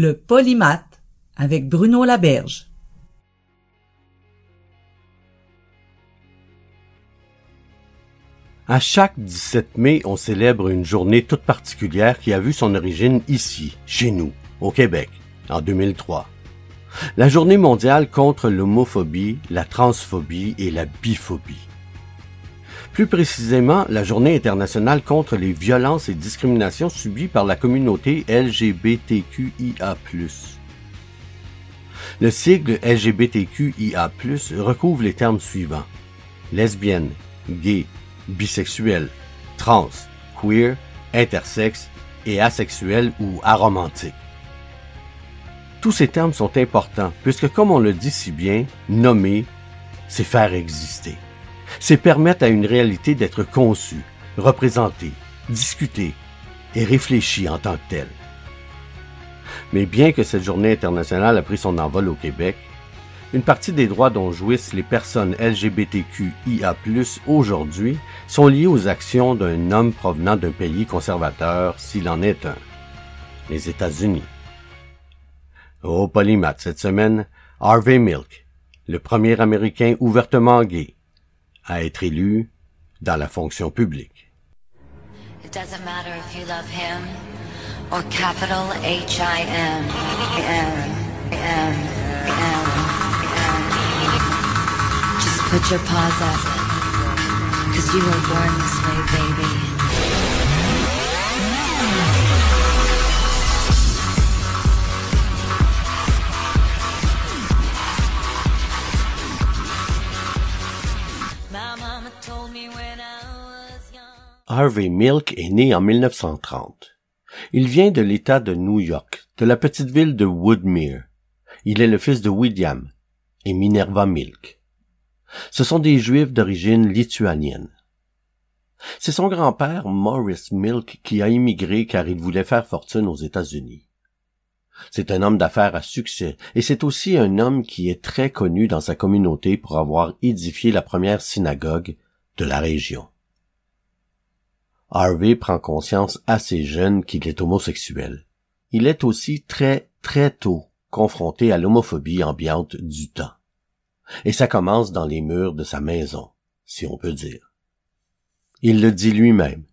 Le polymath avec Bruno Laberge. À chaque 17 mai, on célèbre une journée toute particulière qui a vu son origine ici, chez nous, au Québec, en 2003. La journée mondiale contre l'homophobie, la transphobie et la biphobie. Plus précisément, la journée internationale contre les violences et discriminations subies par la communauté LGBTQIA+. Le sigle LGBTQIA+, recouvre les termes suivants. Lesbienne, gay, bisexuel, trans, queer, intersexe et asexuel ou aromantique. Tous ces termes sont importants puisque, comme on le dit si bien, nommer, c'est faire exister. C'est permettre à une réalité d'être conçue, représentée, discutée et réfléchie en tant que telle. Mais bien que cette journée internationale a pris son envol au Québec, une partie des droits dont jouissent les personnes LGBTQIA+, aujourd'hui, sont liés aux actions d'un homme provenant d'un pays conservateur, s'il en est un. Les États-Unis. Au polymath cette semaine, Harvey Milk, le premier Américain ouvertement gay, à être élu dans la fonction publique. It doesn't matter if you love him or capital H-I-M. M, M, M, M. Just put your paws up. Cause you were born this way, baby. Harvey Milk est né en 1930. Il vient de l'État de New York, de la petite ville de Woodmere. Il est le fils de William et Minerva Milk. Ce sont des Juifs d'origine lituanienne. C'est son grand-père, Morris Milk, qui a immigré car il voulait faire fortune aux États-Unis. C'est un homme d'affaires à succès et c'est aussi un homme qui est très connu dans sa communauté pour avoir édifié la première synagogue de la région. Harvey prend conscience assez jeune qu'il est homosexuel. Il est aussi très, très tôt confronté à l'homophobie ambiante du temps. Et ça commence dans les murs de sa maison, si on peut dire. Il le dit lui-même.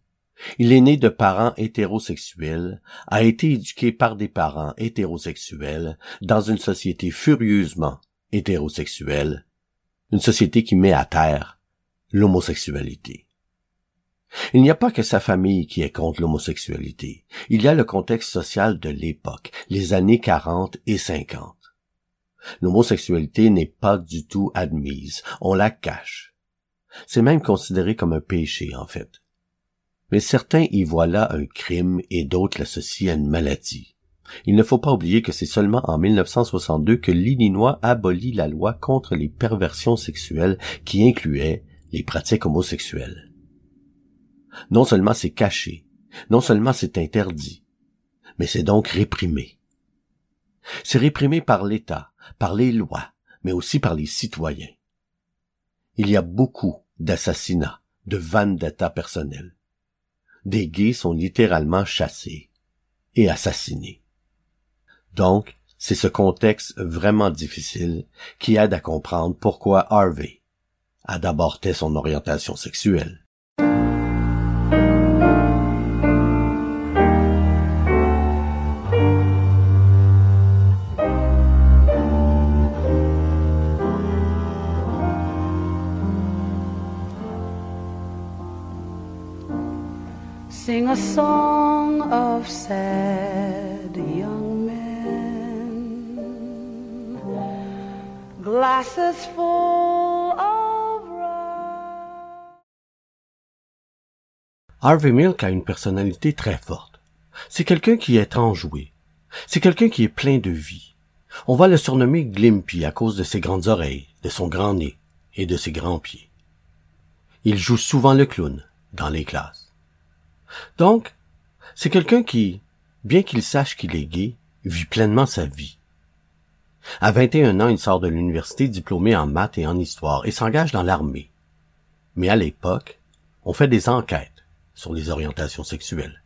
Il est né de parents hétérosexuels, a été éduqué par des parents hétérosexuels dans une société furieusement hétérosexuelle, une société qui met à terre l'homosexualité. Il n'y a pas que sa famille qui est contre l'homosexualité. Il y a le contexte social de l'époque, les années 40 et 50. L'homosexualité n'est pas du tout admise, on la cache. C'est même considéré comme un péché, en fait. Mais certains y voient là un crime et d'autres l'associent à une maladie. Il ne faut pas oublier que c'est seulement en 1962 que l'Illinois abolit la loi contre les perversions sexuelles qui incluait les pratiques homosexuelles. Non seulement c'est caché, non seulement c'est interdit, mais c'est donc réprimé. C'est réprimé par l'État, par les lois, mais aussi par les citoyens. Il y a beaucoup d'assassinats, de vendetta personnels. Des gays sont littéralement chassés et assassinés. Donc, c'est ce contexte vraiment difficile qui aide à comprendre pourquoi Harvey a d'abord son orientation sexuelle. Sing a song of sad young men glasses full of rye. Harvey Milk a une personnalité très forte. C'est quelqu'un qui est enjoué. C'est quelqu'un qui est plein de vie. On va le surnommer Glimpy à cause de ses grandes oreilles, de son grand nez et de ses grands pieds. Il joue souvent le clown dans les classes. Donc, c'est quelqu'un qui, bien qu'il sache qu'il est gay, vit pleinement sa vie. À 21 ans, il sort de l'université diplômé en maths et en histoire et s'engage dans l'armée. Mais à l'époque, on fait des enquêtes sur les orientations sexuelles.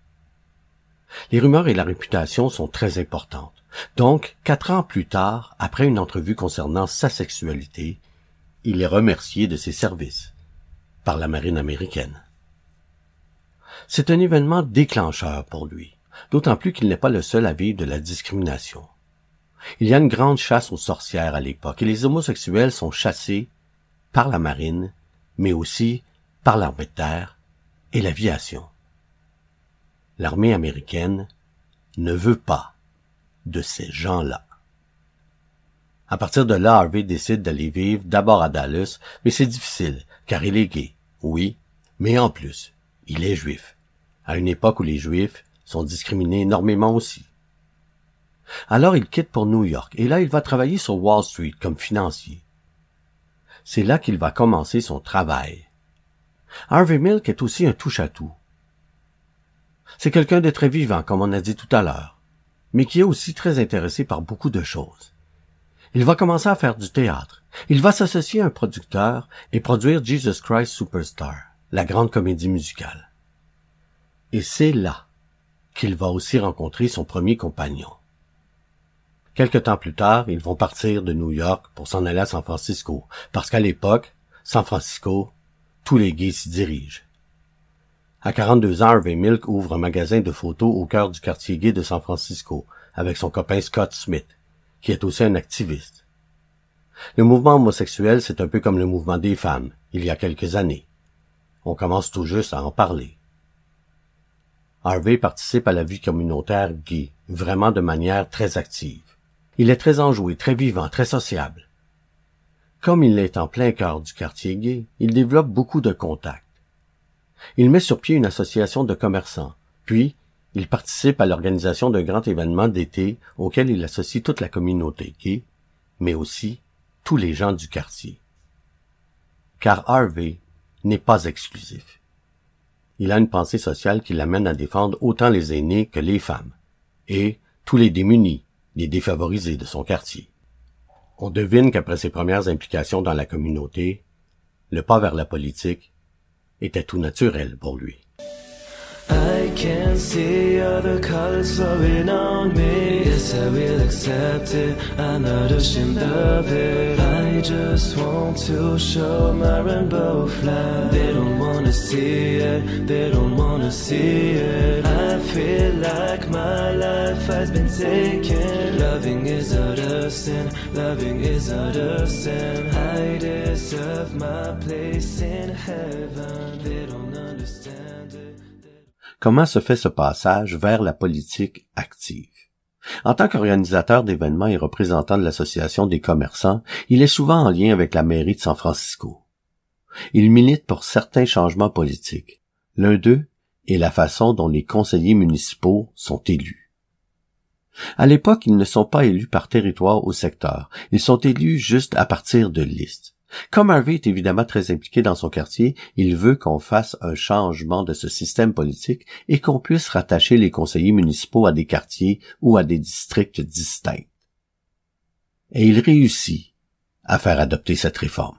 Les rumeurs et la réputation sont très importantes. Donc, quatre ans plus tard, après une entrevue concernant sa sexualité, il est remercié de ses services par la marine américaine. C'est un événement déclencheur pour lui, d'autant plus qu'il n'est pas le seul à vivre de la discrimination. Il y a une grande chasse aux sorcières à l'époque et les homosexuels sont chassés par la marine, mais aussi par l'armée de terre et l'aviation. L'armée américaine ne veut pas de ces gens-là. À partir de là, Harvey décide d'aller vivre d'abord à Dallas, mais c'est difficile, car il est gay, oui, mais en plus, il est juif, à une époque où les juifs sont discriminés énormément aussi. Alors il quitte pour New York, et là il va travailler sur Wall Street comme financier. C'est là qu'il va commencer son travail. Harvey Milk est aussi un touche-à-tout. C'est quelqu'un de très vivant, comme on a dit tout à l'heure mais qui est aussi très intéressé par beaucoup de choses. Il va commencer à faire du théâtre. Il va s'associer à un producteur et produire Jesus Christ Superstar, la grande comédie musicale. Et c'est là qu'il va aussi rencontrer son premier compagnon. Quelque temps plus tard, ils vont partir de New York pour s'en aller à San Francisco, parce qu'à l'époque, San Francisco, tous les gays s'y dirigent. À 42 ans, Harvey Milk ouvre un magasin de photos au cœur du quartier gay de San Francisco, avec son copain Scott Smith, qui est aussi un activiste. Le mouvement homosexuel, c'est un peu comme le mouvement des femmes, il y a quelques années. On commence tout juste à en parler. Harvey participe à la vie communautaire gay, vraiment de manière très active. Il est très enjoué, très vivant, très sociable. Comme il est en plein cœur du quartier gay, il développe beaucoup de contacts. Il met sur pied une association de commerçants, puis il participe à l'organisation d'un grand événement d'été auquel il associe toute la communauté gay, mais aussi tous les gens du quartier. Car Harvey n'est pas exclusif. Il a une pensée sociale qui l'amène à défendre autant les aînés que les femmes, et tous les démunis, les défavorisés de son quartier. On devine qu'après ses premières implications dans la communauté, le pas vers la politique était tout naturel pour lui. I can see other colors flowing on me. Yes, I will accept it. I'm not ashamed of it. I just want to show my rainbow flag. They don't wanna see it. They don't wanna see it. I feel like my life has been taken. Loving is a sin. Loving is a sin. I deserve my place in heaven. They don't understand. Comment se fait ce passage vers la politique active? En tant qu'organisateur d'événements et représentant de l'Association des commerçants, il est souvent en lien avec la mairie de San Francisco. Il milite pour certains changements politiques. L'un d'eux est la façon dont les conseillers municipaux sont élus. À l'époque, ils ne sont pas élus par territoire ou secteur. Ils sont élus juste à partir de listes. Comme Harvey est évidemment très impliqué dans son quartier, il veut qu'on fasse un changement de ce système politique et qu'on puisse rattacher les conseillers municipaux à des quartiers ou à des districts distincts. Et il réussit à faire adopter cette réforme.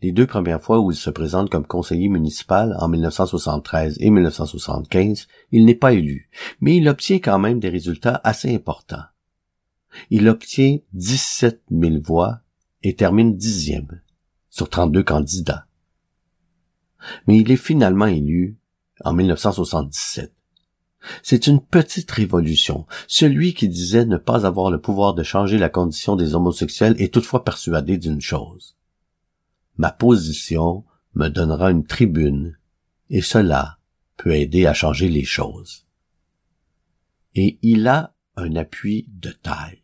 Les deux premières fois où il se présente comme conseiller municipal, en 1973 et 1975, il n'est pas élu, mais il obtient quand même des résultats assez importants. Il obtient 17 000 voix et termine dixième sur 32 candidats. Mais il est finalement élu en 1977. C'est une petite révolution. Celui qui disait ne pas avoir le pouvoir de changer la condition des homosexuels est toutefois persuadé d'une chose. Ma position me donnera une tribune, et cela peut aider à changer les choses. Et il a un appui de taille.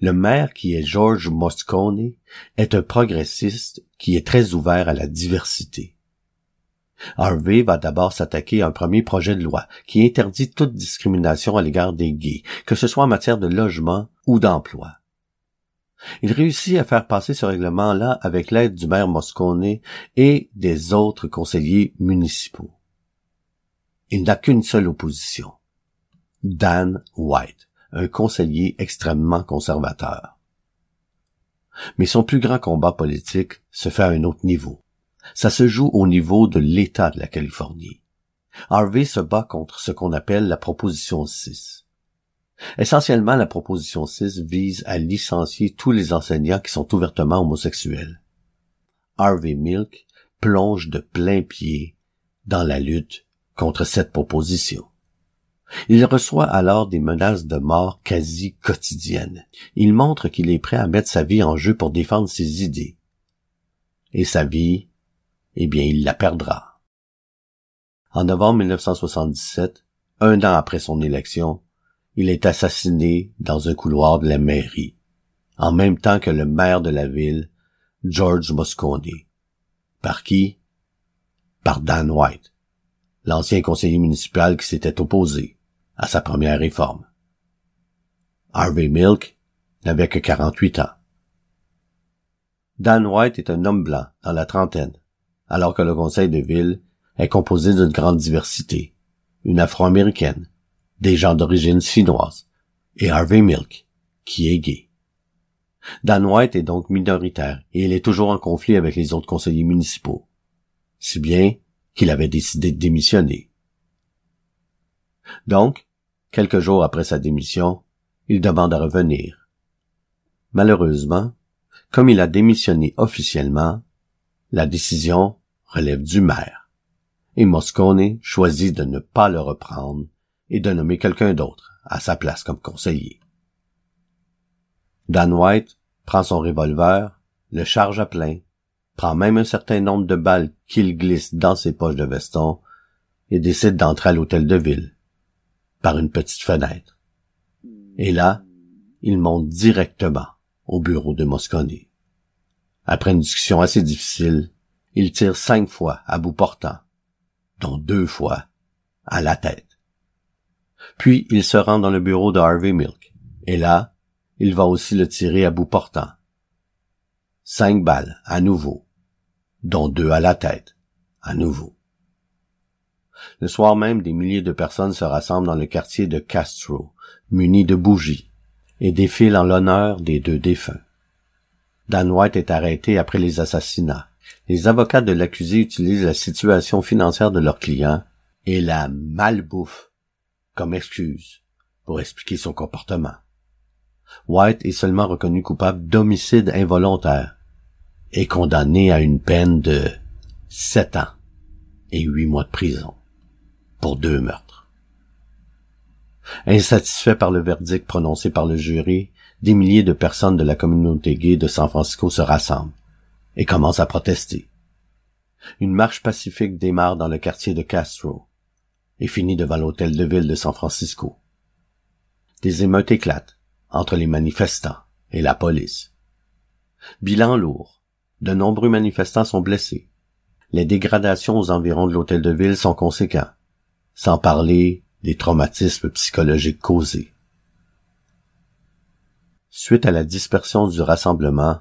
Le maire, qui est George Moscone, est un progressiste qui est très ouvert à la diversité. Harvey va d'abord s'attaquer à un premier projet de loi qui interdit toute discrimination à l'égard des gays, que ce soit en matière de logement ou d'emploi. Il réussit à faire passer ce règlement-là avec l'aide du maire Moscone et des autres conseillers municipaux. Il n'a qu'une seule opposition. Dan White, un conseiller extrêmement conservateur. Mais son plus grand combat politique se fait à un autre niveau. Ça se joue au niveau de l'État de la Californie. Harvey se bat contre ce qu'on appelle la proposition 6. Essentiellement, la proposition 6 vise à licencier tous les enseignants qui sont ouvertement homosexuels. Harvey Milk plonge de plein pied dans la lutte contre cette proposition. Il reçoit alors des menaces de mort quasi quotidiennes. Il montre qu'il est prêt à mettre sa vie en jeu pour défendre ses idées. Et sa vie, eh bien, il la perdra. En novembre 1977, un an après son élection, il est assassiné dans un couloir de la mairie, en même temps que le maire de la ville, George Moscone. Par qui? Par Dan White, l'ancien conseiller municipal qui s'était opposé à sa première réforme. Harvey Milk n'avait que 48 ans. Dan White est un homme blanc dans la trentaine, alors que le conseil de ville est composé d'une grande diversité, une afro-américaine, des gens d'origine chinoise, et Harvey Milk, qui est gay. Dan White est donc minoritaire et il est toujours en conflit avec les autres conseillers municipaux, si bien qu'il avait décidé de démissionner. Donc, quelques jours après sa démission, il demande à revenir. Malheureusement, comme il a démissionné officiellement, la décision relève du maire, et Moscone choisit de ne pas le reprendre et de nommer quelqu'un d'autre à sa place comme conseiller. Dan White prend son revolver, le charge à plein, prend même un certain nombre de balles qu'il glisse dans ses poches de veston et décide d'entrer à l'hôtel de ville par une petite fenêtre. Et là, il monte directement au bureau de Moscone. Après une discussion assez difficile, il tire cinq fois à bout portant, dont deux fois à la tête. Puis il se rend dans le bureau de Harvey Milk, et là, il va aussi le tirer à bout portant. Cinq balles, à nouveau, dont deux à la tête, à nouveau. Le soir même, des milliers de personnes se rassemblent dans le quartier de Castro, munis de bougies, et défilent en l'honneur des deux défunts. Dan White est arrêté après les assassinats. Les avocats de l'accusé utilisent la situation financière de leur client et la malbouffe comme excuse pour expliquer son comportement. White est seulement reconnu coupable d'homicide involontaire et condamné à une peine de sept ans et huit mois de prison pour deux meurtres. Insatisfait par le verdict prononcé par le jury, des milliers de personnes de la communauté gay de San Francisco se rassemblent et commencent à protester. Une marche pacifique démarre dans le quartier de Castro et finit devant l'hôtel de ville de San Francisco. Des émeutes éclatent entre les manifestants et la police. Bilan lourd. De nombreux manifestants sont blessés. Les dégradations aux environs de l'hôtel de ville sont conséquents, sans parler des traumatismes psychologiques causés. Suite à la dispersion du rassemblement,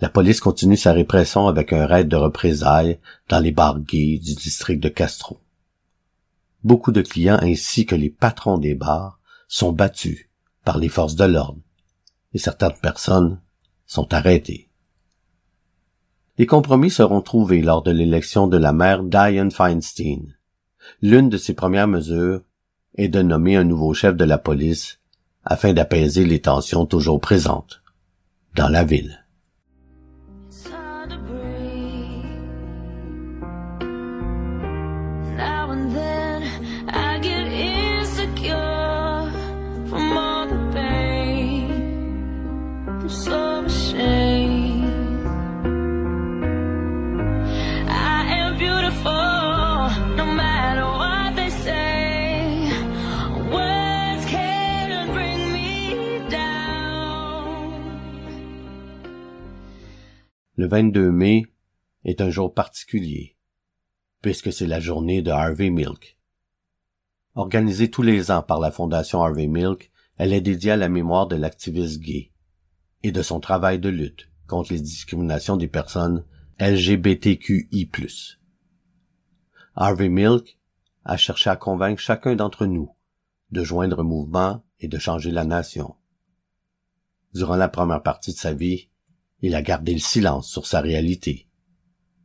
la police continue sa répression avec un raid de représailles dans les bars gays du district de Castro beaucoup de clients ainsi que les patrons des bars sont battus par les forces de l'ordre et certaines personnes sont arrêtées. Des compromis seront trouvés lors de l'élection de la maire Diane Feinstein. L'une de ses premières mesures est de nommer un nouveau chef de la police afin d'apaiser les tensions toujours présentes dans la ville. Le 22 mai est un jour particulier, puisque c'est la journée de Harvey Milk. Organisée tous les ans par la Fondation Harvey Milk, elle est dédiée à la mémoire de l'activiste gay et de son travail de lutte contre les discriminations des personnes LGBTQI+. Harvey Milk a cherché à convaincre chacun d'entre nous de joindre un mouvement et de changer la nation. Durant la première partie de sa vie, il a gardé le silence sur sa réalité.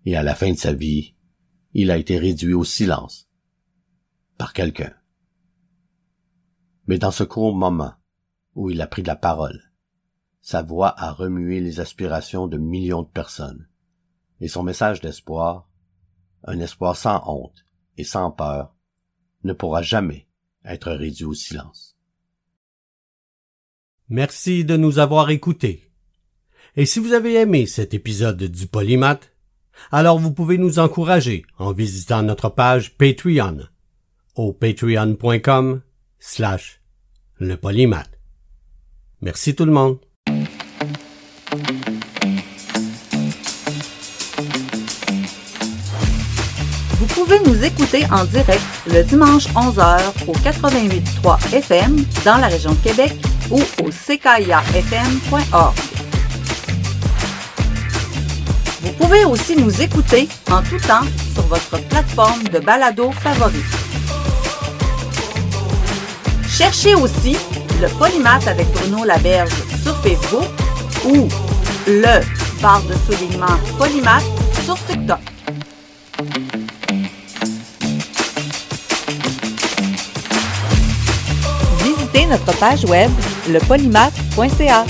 Et à la fin de sa vie, il a été réduit au silence par quelqu'un. Mais dans ce court moment où il a pris la parole, sa voix a remué les aspirations de millions de personnes, et son message d'espoir, un espoir sans honte et sans peur, ne pourra jamais être réduit au silence. Merci de nous avoir écoutés. Et si vous avez aimé cet épisode du Polymath, alors vous pouvez nous encourager en visitant notre page Patreon au patreon.com slash le polymath. Merci tout le monde. Vous pouvez nous écouter en direct le dimanche 11h au 88.3 FM dans la région de Québec ou au ckiafm.org. pouvez aussi nous écouter en tout temps sur votre plateforme de balado favorite. Cherchez aussi le Polymath avec Bruno Laberge sur Facebook ou le barre de soulignement Polymath sur TikTok. Visitez notre page web lepolymath.ca.